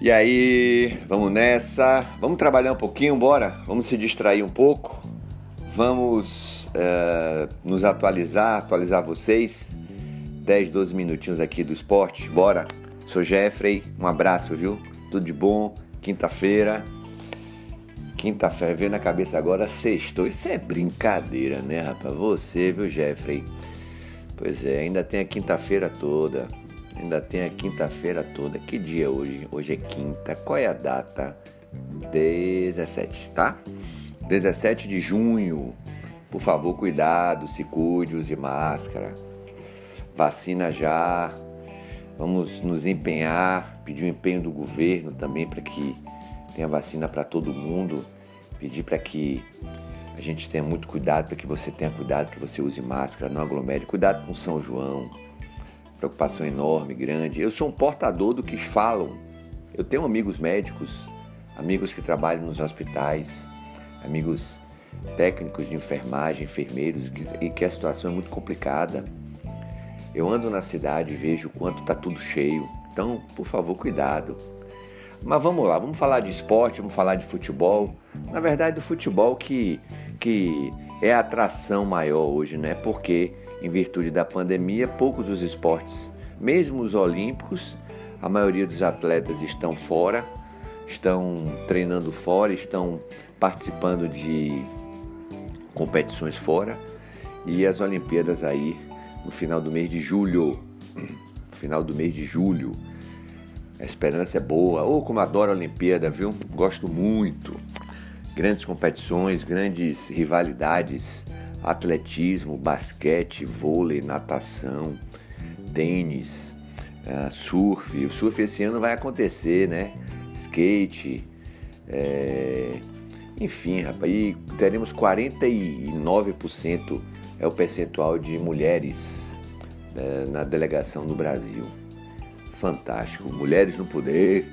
E aí, vamos nessa. Vamos trabalhar um pouquinho, bora? Vamos se distrair um pouco. Vamos uh, nos atualizar, atualizar vocês. 10, 12 minutinhos aqui do esporte, bora? Sou Jeffrey, um abraço, viu? Tudo de bom, quinta-feira. Quinta-feira, veio na cabeça agora, sextou. Isso é brincadeira, né, rapaz? Você, viu, Jeffrey? Pois é, ainda tem a quinta-feira toda. Ainda tem a quinta-feira toda. Que dia é hoje? Hoje é quinta. Qual é a data? 17, tá? 17 de junho. Por favor, cuidado, se cuide, use máscara. Vacina já. Vamos nos empenhar, pedir o empenho do governo também para que tenha vacina para todo mundo. Pedir para que a gente tenha muito cuidado, para que você tenha cuidado, que você use máscara, não aglomere. Cuidado com São João preocupação enorme, grande. Eu sou um portador do que falam. Eu tenho amigos médicos, amigos que trabalham nos hospitais, amigos técnicos de enfermagem, enfermeiros, e que a situação é muito complicada. Eu ando na cidade e vejo o quanto está tudo cheio. Então, por favor, cuidado. Mas vamos lá, vamos falar de esporte, vamos falar de futebol. Na verdade, do futebol que, que é a atração maior hoje, né? Porque em virtude da pandemia, poucos os esportes, mesmo os olímpicos, a maioria dos atletas estão fora, estão treinando fora, estão participando de competições fora e as Olimpíadas aí no final do mês de julho. Final do mês de julho. A esperança é boa. Ou oh, como adoro a Olimpíada, viu? Gosto muito. Grandes competições, grandes rivalidades atletismo, basquete, vôlei, natação, tênis, uh, surf. O surf esse ano vai acontecer, né? Skate, é... enfim, rapaz, e teremos 49% é o percentual de mulheres né, na delegação no Brasil. Fantástico, mulheres no poder.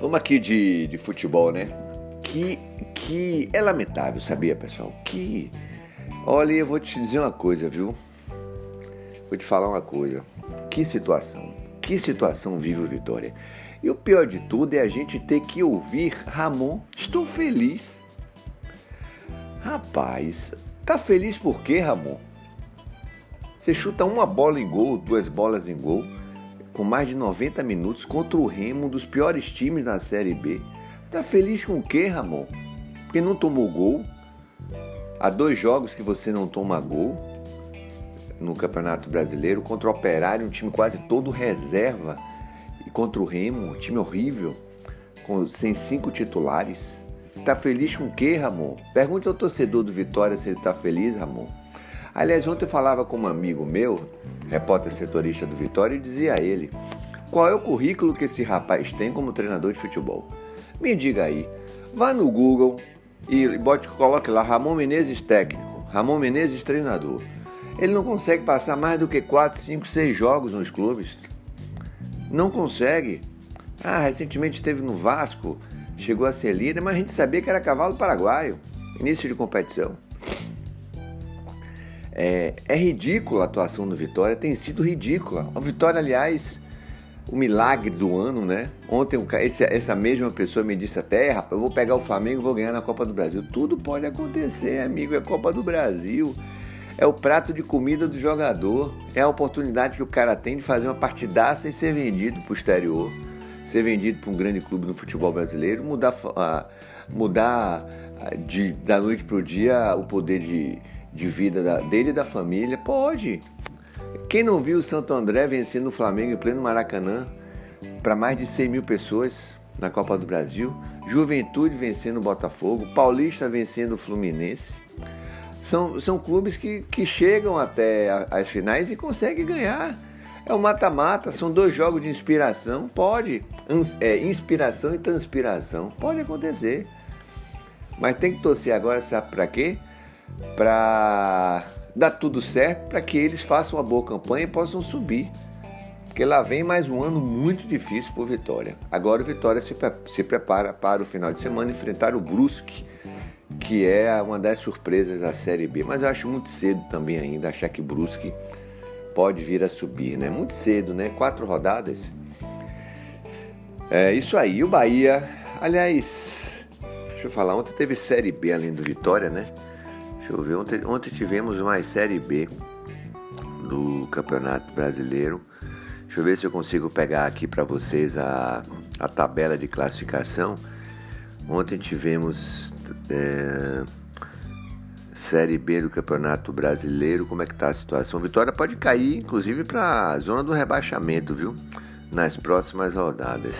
Vamos aqui de, de futebol, né? Que, que é lamentável, sabia, pessoal? Que. Olha, eu vou te dizer uma coisa, viu? Vou te falar uma coisa. Que situação. Que situação vive o Vitória. E o pior de tudo é a gente ter que ouvir Ramon. Estou feliz. Rapaz, tá feliz por quê, Ramon? Você chuta uma bola em gol, duas bolas em gol, com mais de 90 minutos contra o Remo, um dos piores times na Série B. Tá feliz com o quê, Ramon? Porque não tomou gol? Há dois jogos que você não toma gol no Campeonato Brasileiro contra o Operário, um time quase todo reserva, e contra o Remo, um time horrível, com, sem cinco titulares. Tá feliz com o quê, Ramon? Pergunte ao torcedor do Vitória se ele tá feliz, Ramon. Aliás, ontem eu falava com um amigo meu, repórter setorista do Vitória, e dizia a ele qual é o currículo que esse rapaz tem como treinador de futebol. Me diga aí, vá no Google e bote, coloque lá Ramon Menezes técnico, Ramon Menezes treinador. Ele não consegue passar mais do que 4, 5, 6 jogos nos clubes. Não consegue. Ah, recentemente esteve no Vasco, chegou a ser líder, mas a gente sabia que era cavalo paraguaio, início de competição. É, é ridícula a atuação do Vitória, tem sido ridícula. O Vitória, aliás, o milagre do ano, né? Ontem essa mesma pessoa me disse até, rapaz, eu vou pegar o Flamengo e vou ganhar na Copa do Brasil. Tudo pode acontecer, amigo, é Copa do Brasil. É o prato de comida do jogador, é a oportunidade que o cara tem de fazer uma partidaça e ser vendido para o exterior, ser vendido para um grande clube no futebol brasileiro, mudar, mudar de, da noite para o dia o poder de, de vida da, dele e da família. Pode, quem não viu o Santo André vencendo o Flamengo em pleno Maracanã para mais de 100 mil pessoas na Copa do Brasil? Juventude vencendo o Botafogo, Paulista vencendo o Fluminense. São, são clubes que, que chegam até as finais e conseguem ganhar. É o mata-mata, são dois jogos de inspiração. Pode. É, inspiração e transpiração. Pode acontecer. Mas tem que torcer agora, sabe para quê? Para dá tudo certo para que eles façam uma boa campanha e possam subir. Porque lá vem mais um ano muito difícil para o Vitória. Agora o Vitória se, se prepara para o final de semana enfrentar o Brusque, que é uma das surpresas da Série B. Mas eu acho muito cedo também ainda achar que Brusque pode vir a subir, né? Muito cedo, né? Quatro rodadas. É isso aí, o Bahia, aliás, deixa eu falar, ontem teve Série B além do Vitória, né? Deixa eu ver, ontem, ontem tivemos mais Série B do Campeonato Brasileiro. Deixa eu ver se eu consigo pegar aqui para vocês a, a tabela de classificação. Ontem tivemos é, Série B do Campeonato Brasileiro. Como é que tá a situação? Vitória pode cair, inclusive, para a zona do rebaixamento, viu? Nas próximas rodadas.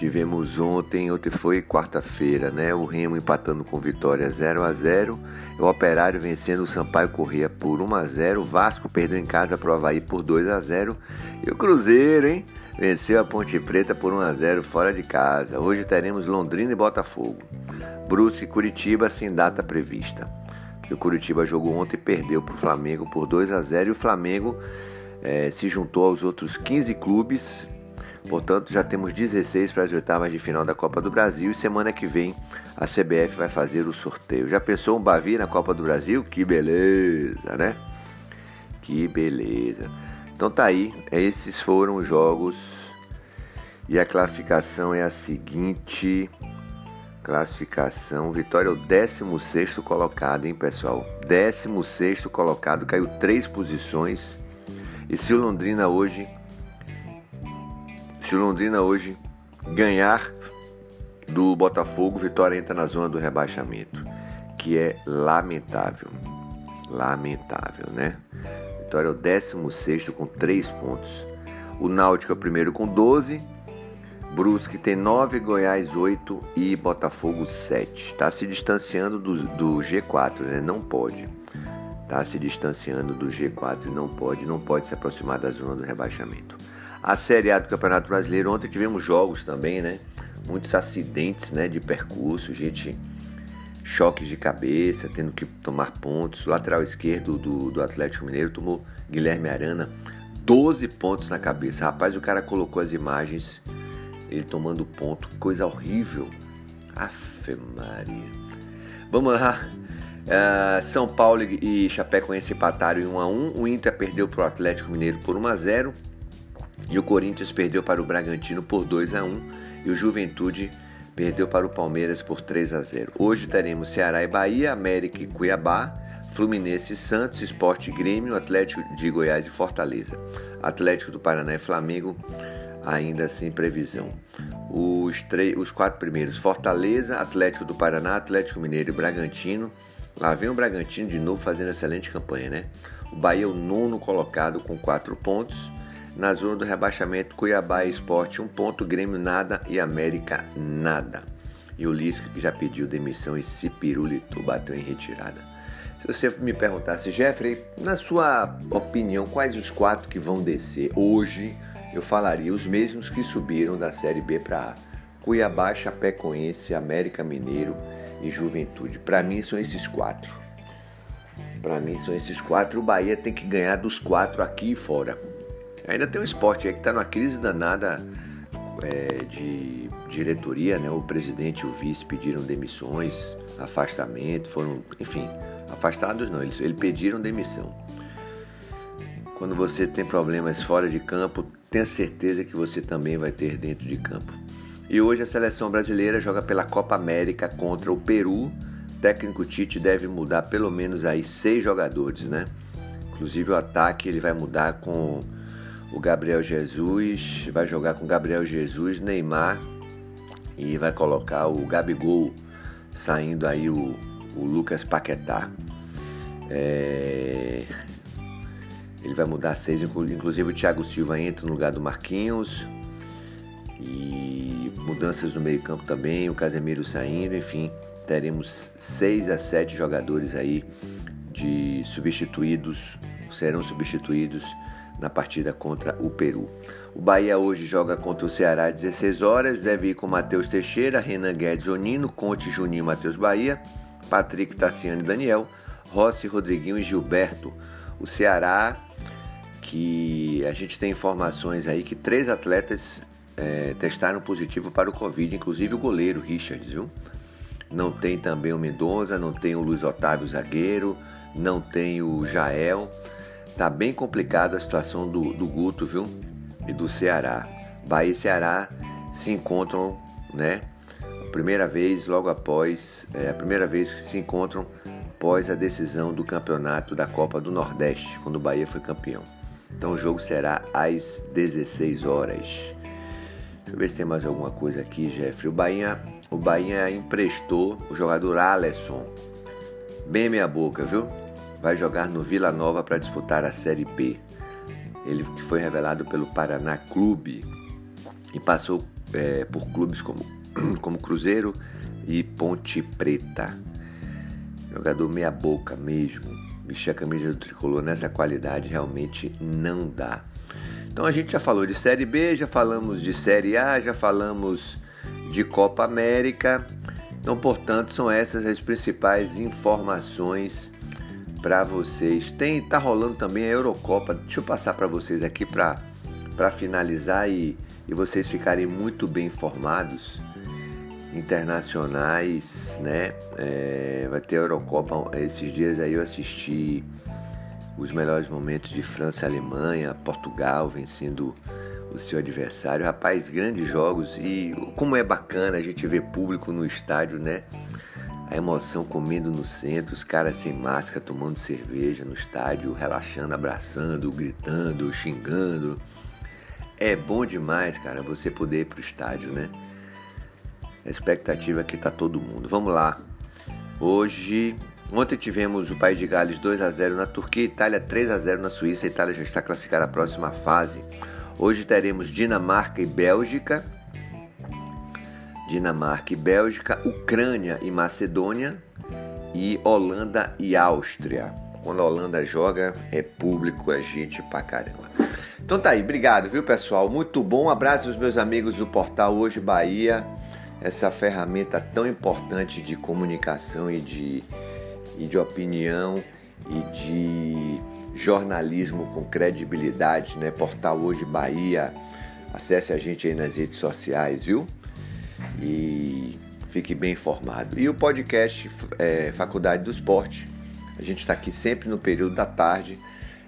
Tivemos ontem, ontem foi quarta-feira, né? O Remo empatando com Vitória 0 a 0 o Operário vencendo o Sampaio Corrêa por 1 a 0 o Vasco perdeu em casa para o Havaí por 2 a 0 e o Cruzeiro, hein? Venceu a Ponte Preta por 1 a 0 fora de casa. Hoje teremos Londrina e Botafogo. Brusque e Curitiba sem data prevista. o Curitiba jogou ontem e perdeu para o Flamengo por 2 a 0 e o Flamengo eh, se juntou aos outros 15 clubes Portanto, já temos 16 para as oitavas de final da Copa do Brasil e semana que vem a CBF vai fazer o sorteio. Já pensou um Bavi na Copa do Brasil? Que beleza, né? Que beleza. Então tá aí, esses foram os jogos e a classificação é a seguinte. Classificação, Vitória é o 16 colocado, hein, pessoal? 16 colocado, caiu três posições. E se o Londrina hoje se o Londrina hoje ganhar do Botafogo, Vitória entra na zona do rebaixamento, que é lamentável. Lamentável, né? Vitória é o 16 com 3 pontos. O Náutico é o primeiro com 12. Brusque tem 9, Goiás 8 e Botafogo 7. Está se distanciando do, do G4, né? Não pode. Está se distanciando do G4 e não pode, não pode se aproximar da zona do rebaixamento. A Série A do Campeonato Brasileiro, ontem tivemos jogos também, né? Muitos acidentes né, de percurso, gente, choques de cabeça, tendo que tomar pontos. Lateral esquerdo do, do Atlético Mineiro tomou Guilherme Arana 12 pontos na cabeça. Rapaz, o cara colocou as imagens, ele tomando ponto, coisa horrível. Afe Maria. Vamos lá. Uh, São Paulo e Chapecoense empataram em 1 a 1. O Inter perdeu para o Atlético Mineiro por 1 a 0. E o Corinthians perdeu para o Bragantino por 2 a 1 e o Juventude perdeu para o Palmeiras por 3 a 0. Hoje teremos Ceará e Bahia, América e Cuiabá, Fluminense e Santos, Esporte Grêmio, Atlético de Goiás e Fortaleza. Atlético do Paraná e Flamengo ainda sem previsão. Os, três, os quatro primeiros, Fortaleza, Atlético do Paraná, Atlético Mineiro e Bragantino. Lá vem o Bragantino de novo fazendo excelente campanha, né? O Bahia é o nono colocado com quatro pontos. Na zona do rebaixamento, Cuiabá e Esporte, um ponto, Grêmio nada e América nada. E o Lisca, que já pediu demissão e se pirulitou, bateu em retirada. Se você me perguntasse, Jeffrey, na sua opinião, quais os quatro que vão descer hoje, eu falaria os mesmos que subiram da Série B para A. Cuiabá, Chapecoense, América Mineiro e Juventude. Para mim são esses quatro. Para mim são esses quatro. O Bahia tem que ganhar dos quatro aqui e fora. Ainda tem um esporte aí que está numa crise danada é, de diretoria, né? O presidente e o vice pediram demissões, afastamento, foram, enfim, afastados não, eles, eles pediram demissão. Quando você tem problemas fora de campo, tenha certeza que você também vai ter dentro de campo. E hoje a seleção brasileira joga pela Copa América contra o Peru. O técnico Tite deve mudar pelo menos aí seis jogadores, né? Inclusive o ataque ele vai mudar com o Gabriel Jesus, vai jogar com Gabriel Jesus, Neymar e vai colocar o Gabigol saindo aí o, o Lucas Paquetá. É... Ele vai mudar seis, inclusive o Thiago Silva entra no lugar do Marquinhos. E mudanças no meio-campo também, o Casemiro saindo, enfim, teremos seis a sete jogadores aí de substituídos, serão substituídos na partida contra o Peru. O Bahia hoje joga contra o Ceará às 16 horas, deve ir com Matheus Teixeira, Renan Guedes Onino, Conte Juninho Matheus Bahia, Patrick Tassiano e Daniel, Rossi, Rodriguinho e Gilberto. O Ceará, que a gente tem informações aí que três atletas é, testaram positivo para o Covid, inclusive o goleiro Richard, viu? Não tem também o Mendonça, não tem o Luiz Otávio zagueiro, não tem o Jael. Tá bem complicada a situação do, do Guto, viu? E do Ceará. Bahia e Ceará se encontram, né? A primeira vez, logo após, é a primeira vez que se encontram após a decisão do campeonato da Copa do Nordeste, quando o Bahia foi campeão. Então o jogo será às 16 horas. Deixa eu ver se tem mais alguma coisa aqui, Jeffrey. O Bahia, o Bahia emprestou o jogador Alisson. Bem meia boca, viu? Vai jogar no Vila Nova para disputar a Série B. Ele que foi revelado pelo Paraná Clube e passou é, por clubes como, como Cruzeiro e Ponte Preta. Jogador meia boca mesmo. Vestir a camisa do tricolor nessa qualidade realmente não dá. Então a gente já falou de Série B, já falamos de Série A, já falamos de Copa América. Então, portanto, são essas as principais informações para vocês. Tem tá rolando também a Eurocopa. Deixa eu passar para vocês aqui para para finalizar e, e vocês ficarem muito bem informados. Internacionais, né? É, vai ter a Eurocopa. Esses dias aí eu assisti os melhores momentos de França e Alemanha, Portugal vencendo o seu adversário. Rapaz, grandes jogos e como é bacana a gente ver público no estádio, né? A emoção comendo no centro, os caras sem máscara, tomando cerveja no estádio, relaxando, abraçando, gritando, xingando. É bom demais, cara, você poder ir pro estádio, né? A expectativa é que tá todo mundo. Vamos lá. Hoje, ontem tivemos o País de Gales 2 a 0 na Turquia, Itália 3 a 0 na Suíça. A Itália já está classificada à próxima fase. Hoje teremos Dinamarca e Bélgica Dinamarca e Bélgica, Ucrânia e Macedônia e Holanda e Áustria. Quando a Holanda joga, é público, é gente pra caramba. Então tá aí, obrigado, viu pessoal? Muito bom. Um abraço aos meus amigos do portal Hoje Bahia, essa ferramenta tão importante de comunicação e de, e de opinião e de jornalismo com credibilidade, né? Portal Hoje Bahia. Acesse a gente aí nas redes sociais, viu? E fique bem informado. E o podcast é, Faculdade do Esporte, a gente está aqui sempre no período da tarde,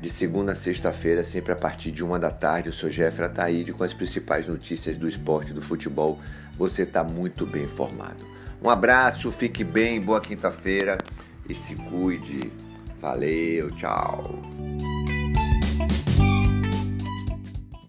de segunda a sexta-feira, sempre a partir de uma da tarde. Eu sou Jeffrey Ataíde com as principais notícias do esporte do futebol. Você está muito bem informado. Um abraço, fique bem, boa quinta-feira e se cuide. Valeu, tchau.